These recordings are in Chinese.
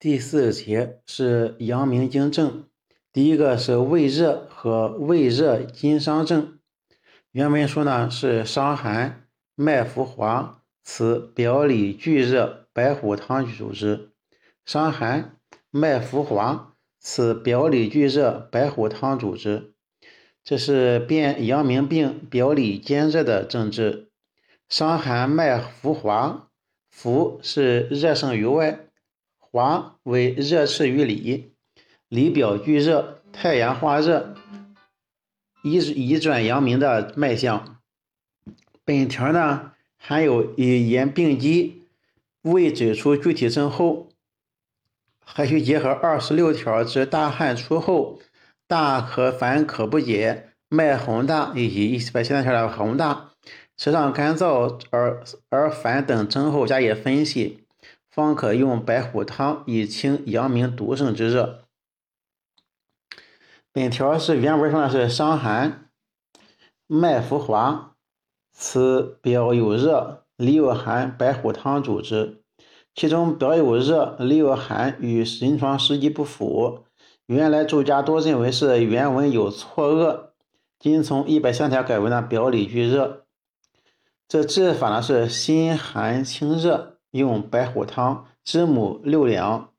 第四节是阳明经证，第一个是胃热和胃热经伤症。原文说呢是伤寒，脉浮滑，此表里俱热，白虎汤主之。伤寒，脉浮滑，此表里俱热，白虎汤主之。这是辨阳明病表里兼热的症治。伤寒脉浮滑，浮是热盛于外。华为热炽于里，里表俱热，太阳化热，移移转阳明的脉象。本条呢还有以言病机，未指出具体症候，还需结合二十六条之大汗出后，大可烦可不解，脉洪大，以及一百七十三条的洪大，舌上干燥而而烦等症候加以分析。方可用白虎汤以清阳明毒盛之热。本条是原文上的是伤寒，脉浮滑，此表有热，里有寒，白虎汤主之。其中表有热，里有寒与临床实际不符。原来注家多认为是原文有错愕，今从一百三条改为呢表里俱热。这治法呢是心寒清热。用白虎汤，知母六两，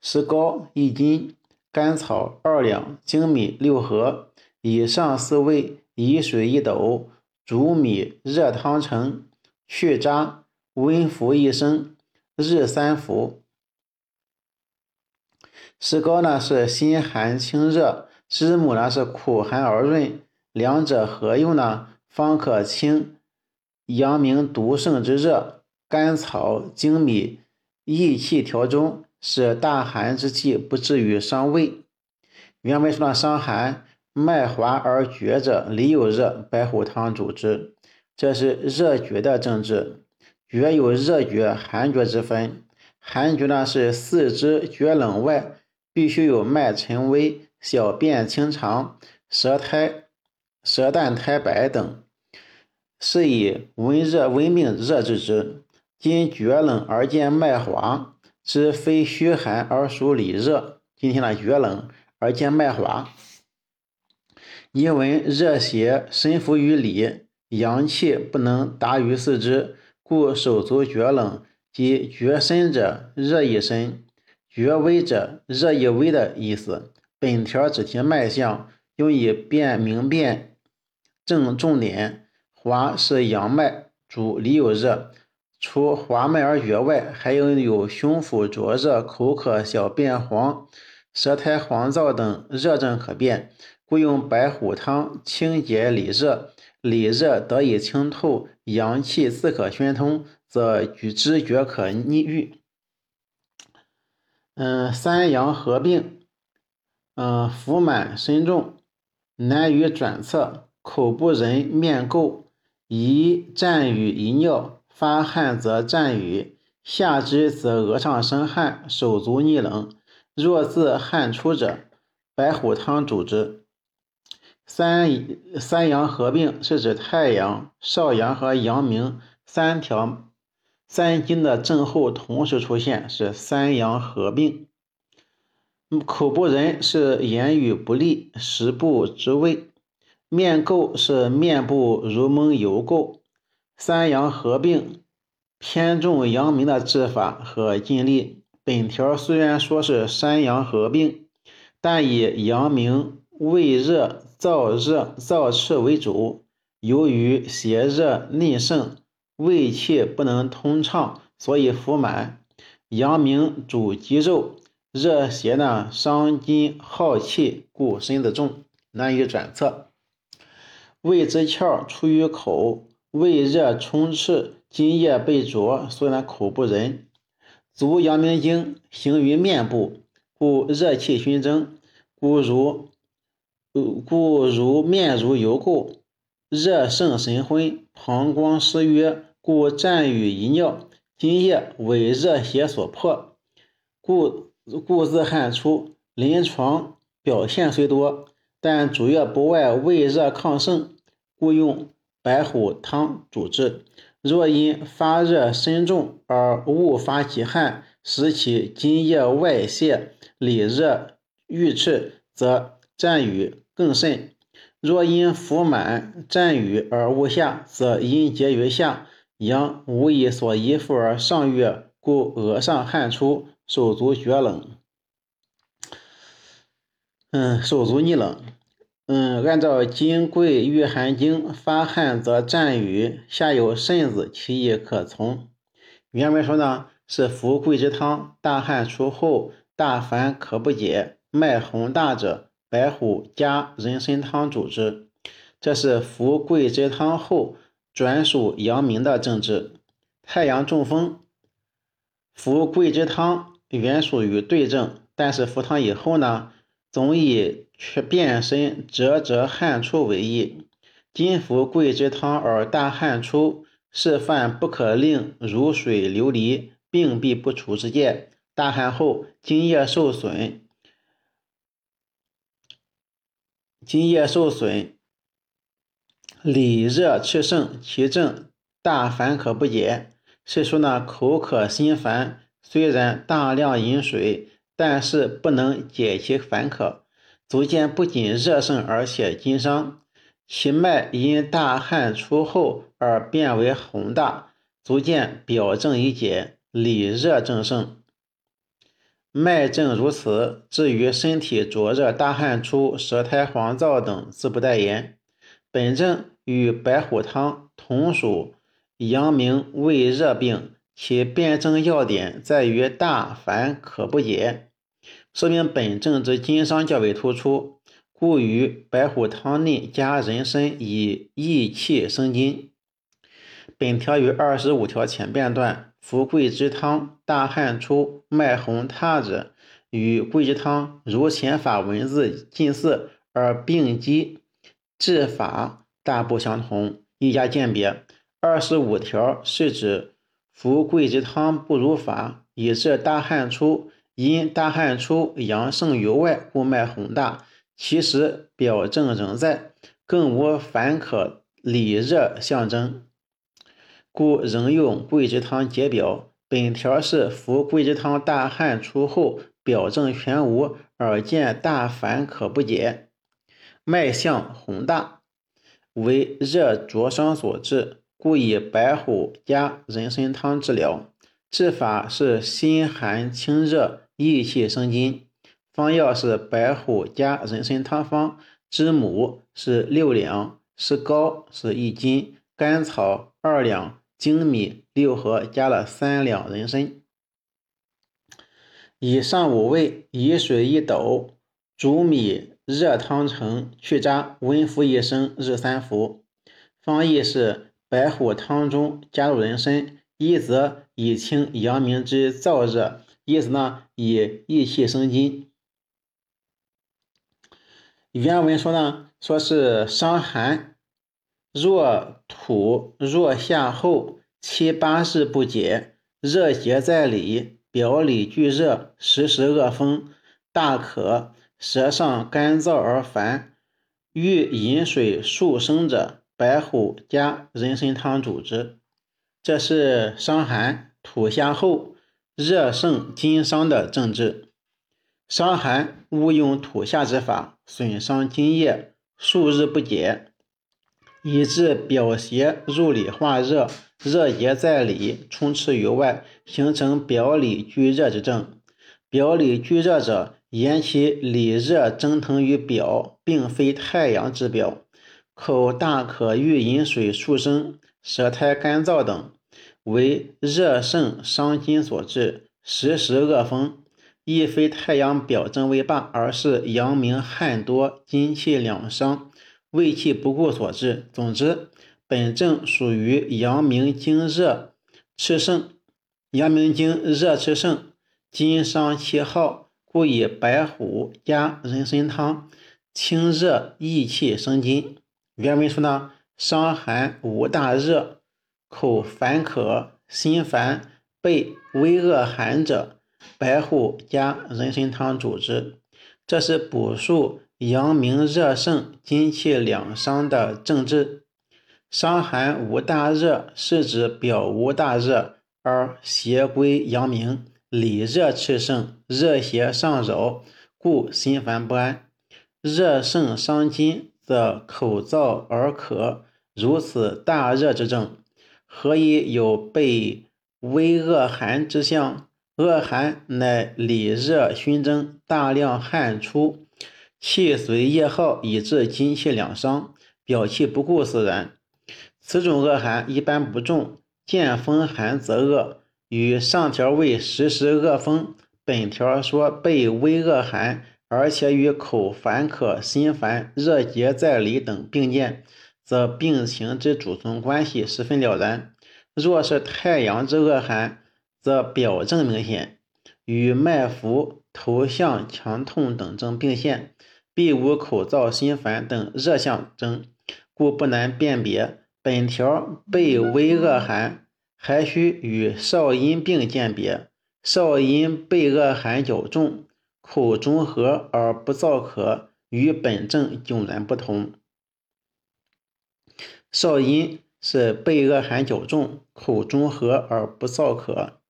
石膏一斤，甘草二两，粳米六合，以上四味，以水一斗，煮米热汤成，去渣，温服一升，日三服。石膏呢是辛寒清热，知母呢是苦寒而润，两者合用呢，方可清阳明毒盛之热。甘草、粳米益气调中，使大寒之气不至于伤胃。原文说的伤寒，脉滑而厥者，里有热，白虎汤主之。这是热厥的症治。厥有热厥、寒厥之分。寒厥呢是四肢厥冷外，必须有脉沉微，小便清长，舌苔、舌淡苔白等，是以温热温病热治之。今厥冷而见脉滑，知非虚寒而属里热。今天呢，厥冷而见脉滑，因为热邪深伏于里，阳气不能达于四肢，故手足厥冷。即厥深者热亦深，厥微者热亦微的意思。本条只提脉象，用以辨明辨正重点。滑是阳脉，主里有热。除滑脉而厥外，还有有胸腹灼热、口渴、小便黄、舌苔黄燥等热症可辨，故用白虎汤清解里热，里热得以清透，阳气自可宣通，则举之绝可逆愈。嗯，三阳合并，嗯，腹满身重，难于转侧，口不仁，面垢，宜蘸与遗尿。发汗则战雨，下肢则额上生汗，手足逆冷。若自汗出者，白虎汤主之。三三阳合并是指太阳、少阳和阳明三条三经的症候同时出现，是三阳合并。口不仁是言语不利，食不知味。面垢是面部如蒙油垢。三阳合并，偏重阳明的治法和尽力。本条虽然说是三阳合并，但以阳明胃热、燥热、燥赤为主。由于邪热内盛，胃气不能通畅，所以腹满。阳明主肌肉，热邪呢伤筋耗气，故身子重，难以转侧。胃之窍出于口。胃热充斥，津液被灼，虽然口不仁。足阳明经行于面部，故热气熏蒸，故如故如面如油垢，热盛神昏，膀胱失约，故战与遗尿。津液为热邪所破，故故自汗出。临床表现虽多，但主要不外胃热亢盛，故用。白虎汤主治。若因发热身重而误发其汗，使其津液外泄，里热郁赤，则战雨更甚。若因腹满战雨而无下，则阴结于下，阳无以所依附而上越，故额上汗出，手足厥冷。嗯，手足逆冷。嗯，按照《金匮御寒经》，发汗则战雨，下有肾子，其意可从。原文说呢，是服桂枝汤，大汗出后，大烦可不解，脉洪大者，白虎加人参汤主之。这是服桂枝汤后转属阳明的症治。太阳中风，服桂枝汤原属于对症，但是服汤以后呢？总以却变身折折汗出为宜。今服桂枝汤而大汗出，是犯不可令如水流离，病必不除之戒。大汗后津液受损，津液受损，里热赤盛，其症大烦可不解。是说呢，口渴心烦，虽然大量饮水。但是不能解其烦渴，足见不仅热盛，而且津伤。其脉因大汗出后而变为洪大，足见表症已解，里热正盛。脉证如此，至于身体灼热、大汗出、舌苔黄燥等，自不待言。本症与白虎汤同属阳明胃热病，其辩证要点在于大烦可不解。说明本症之津伤较为突出，故于白虎汤内加人参以益气生津。本条与二十五条前半段，服桂枝汤大汗出、脉洪踏者，与桂枝汤如前法文字近似，而病机治法大不相同，一家鉴别。二十五条是指服桂枝汤不如法，以致大汗出。因大汗出，阳盛于外，故脉洪大。其实表症仍在，更无烦渴里热象征，故仍用桂枝汤解表。本条是服桂枝汤大汗出后，表症全无，而见大烦渴不解，脉象洪大，为热灼伤所致，故以白虎加人参汤治疗。治法是心寒清热，益气生津。方药是白虎加人参汤方，知母是六两，石膏是一斤，甘草二两，粳米六合，加了三两人参。以上五味，以水一斗，煮米热汤成，去渣，温服一升，日三服。方义是白虎汤中加入人参。一则以清阳明之燥热，一则呢以益气生津。原文说呢，说是伤寒，若吐若下后七八日不解，热结在里，表里俱热，时时恶风，大渴，舌上干燥而烦，欲饮水数升者，白虎加人参汤主之。这是伤寒吐下后热盛津伤的症治。伤寒勿用吐下之法，损伤津液，数日不解，以致表邪入里化热，热结在里，充斥于外，形成表里俱热之症。表里俱热者，言其里热蒸腾于表，并非太阳之表。口大渴，欲饮水数升。舌苔干燥等，为热盛伤津所致，时时恶风，亦非太阳表征为罢，而是阳明汗多，津气两伤，胃气不顾所致。总之，本症属于阳明经热炽盛，阳明经热炽盛，津伤气耗，故以白虎加人参汤清热益气生津。原文说呢？伤寒无大热，口烦渴，心烦，背微恶寒者，白虎加人参汤主之。这是补述阳明热盛、津气两伤的症治。伤寒无大热，是指表无大热而邪归阳明，里热气盛，热邪上扰，故心烦不安。热盛伤筋，则口燥而渴，如此大热之症，何以有被微恶寒之象？恶寒乃里热熏蒸，大量汗出，气随液耗，以致精气两伤，表气不固使然。此种恶寒一般不重，见风寒则恶。与上条为时时恶风，本条说被微恶寒，而且与口烦渴、心烦、热结在里等并见，则病情之主从关系十分了然。若是太阳之恶寒，则表症明显，与脉浮、头项强痛等症并现，必无口燥、心烦等热象征，故不难辨别。本条背微恶寒。还需与少阴病鉴别。少阴背恶寒较重，口中和而不燥渴，与本症迥然不同。少阴是被恶寒较重，口中和而不燥渴。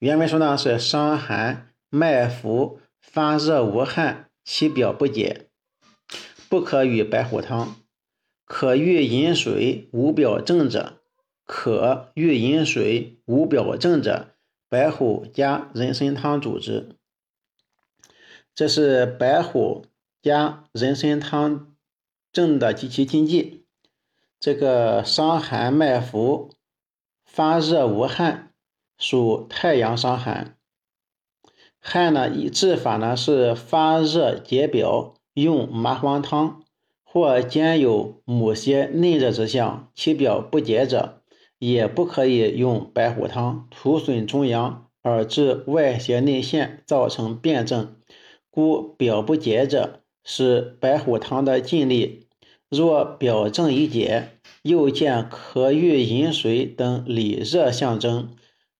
原文说呢是伤寒脉浮发热无汗，其表不解，不可与白虎汤。可欲饮水无表症者。可欲饮水无表症者，白虎加人参汤主之。这是白虎加人参汤证的及其禁忌。这个伤寒脉浮，发热无汗，属太阳伤寒。汗呢，治法呢是发热解表，用麻黄汤，或兼有某些内热之象，其表不解者。也不可以用白虎汤，徒损中阳而致外邪内陷，造成辩证，故表不解者是白虎汤的禁例。若表证已解，又见咳欲饮水等里热象征，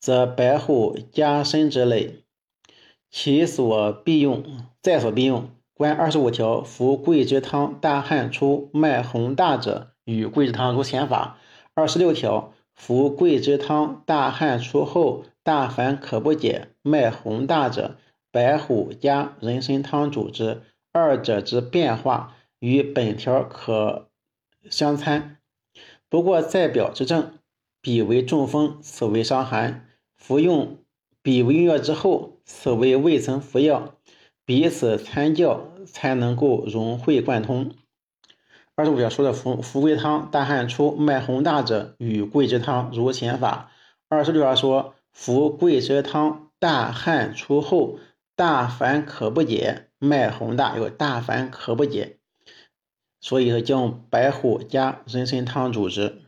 则白虎加参之类。其所必用，在所必用。观二十五条，服桂枝汤大汗出、脉洪大者，与桂枝汤如前法。二十六条。服桂枝汤，大汗出后，大烦可不解，脉洪大者，白虎加人参汤主之。二者之变化与本条可相参。不过在表之症，彼为中风，此为伤寒。服用彼为药之后，此为未曾服药，彼此参教，才能够融会贯通。二十五条说的服服桂汤大汗出脉洪大者，与桂枝汤如前法。二十六条说服桂枝汤大汗出后大凡可不解，脉宏大有大凡可不解，所以说将白虎加人参汤主之。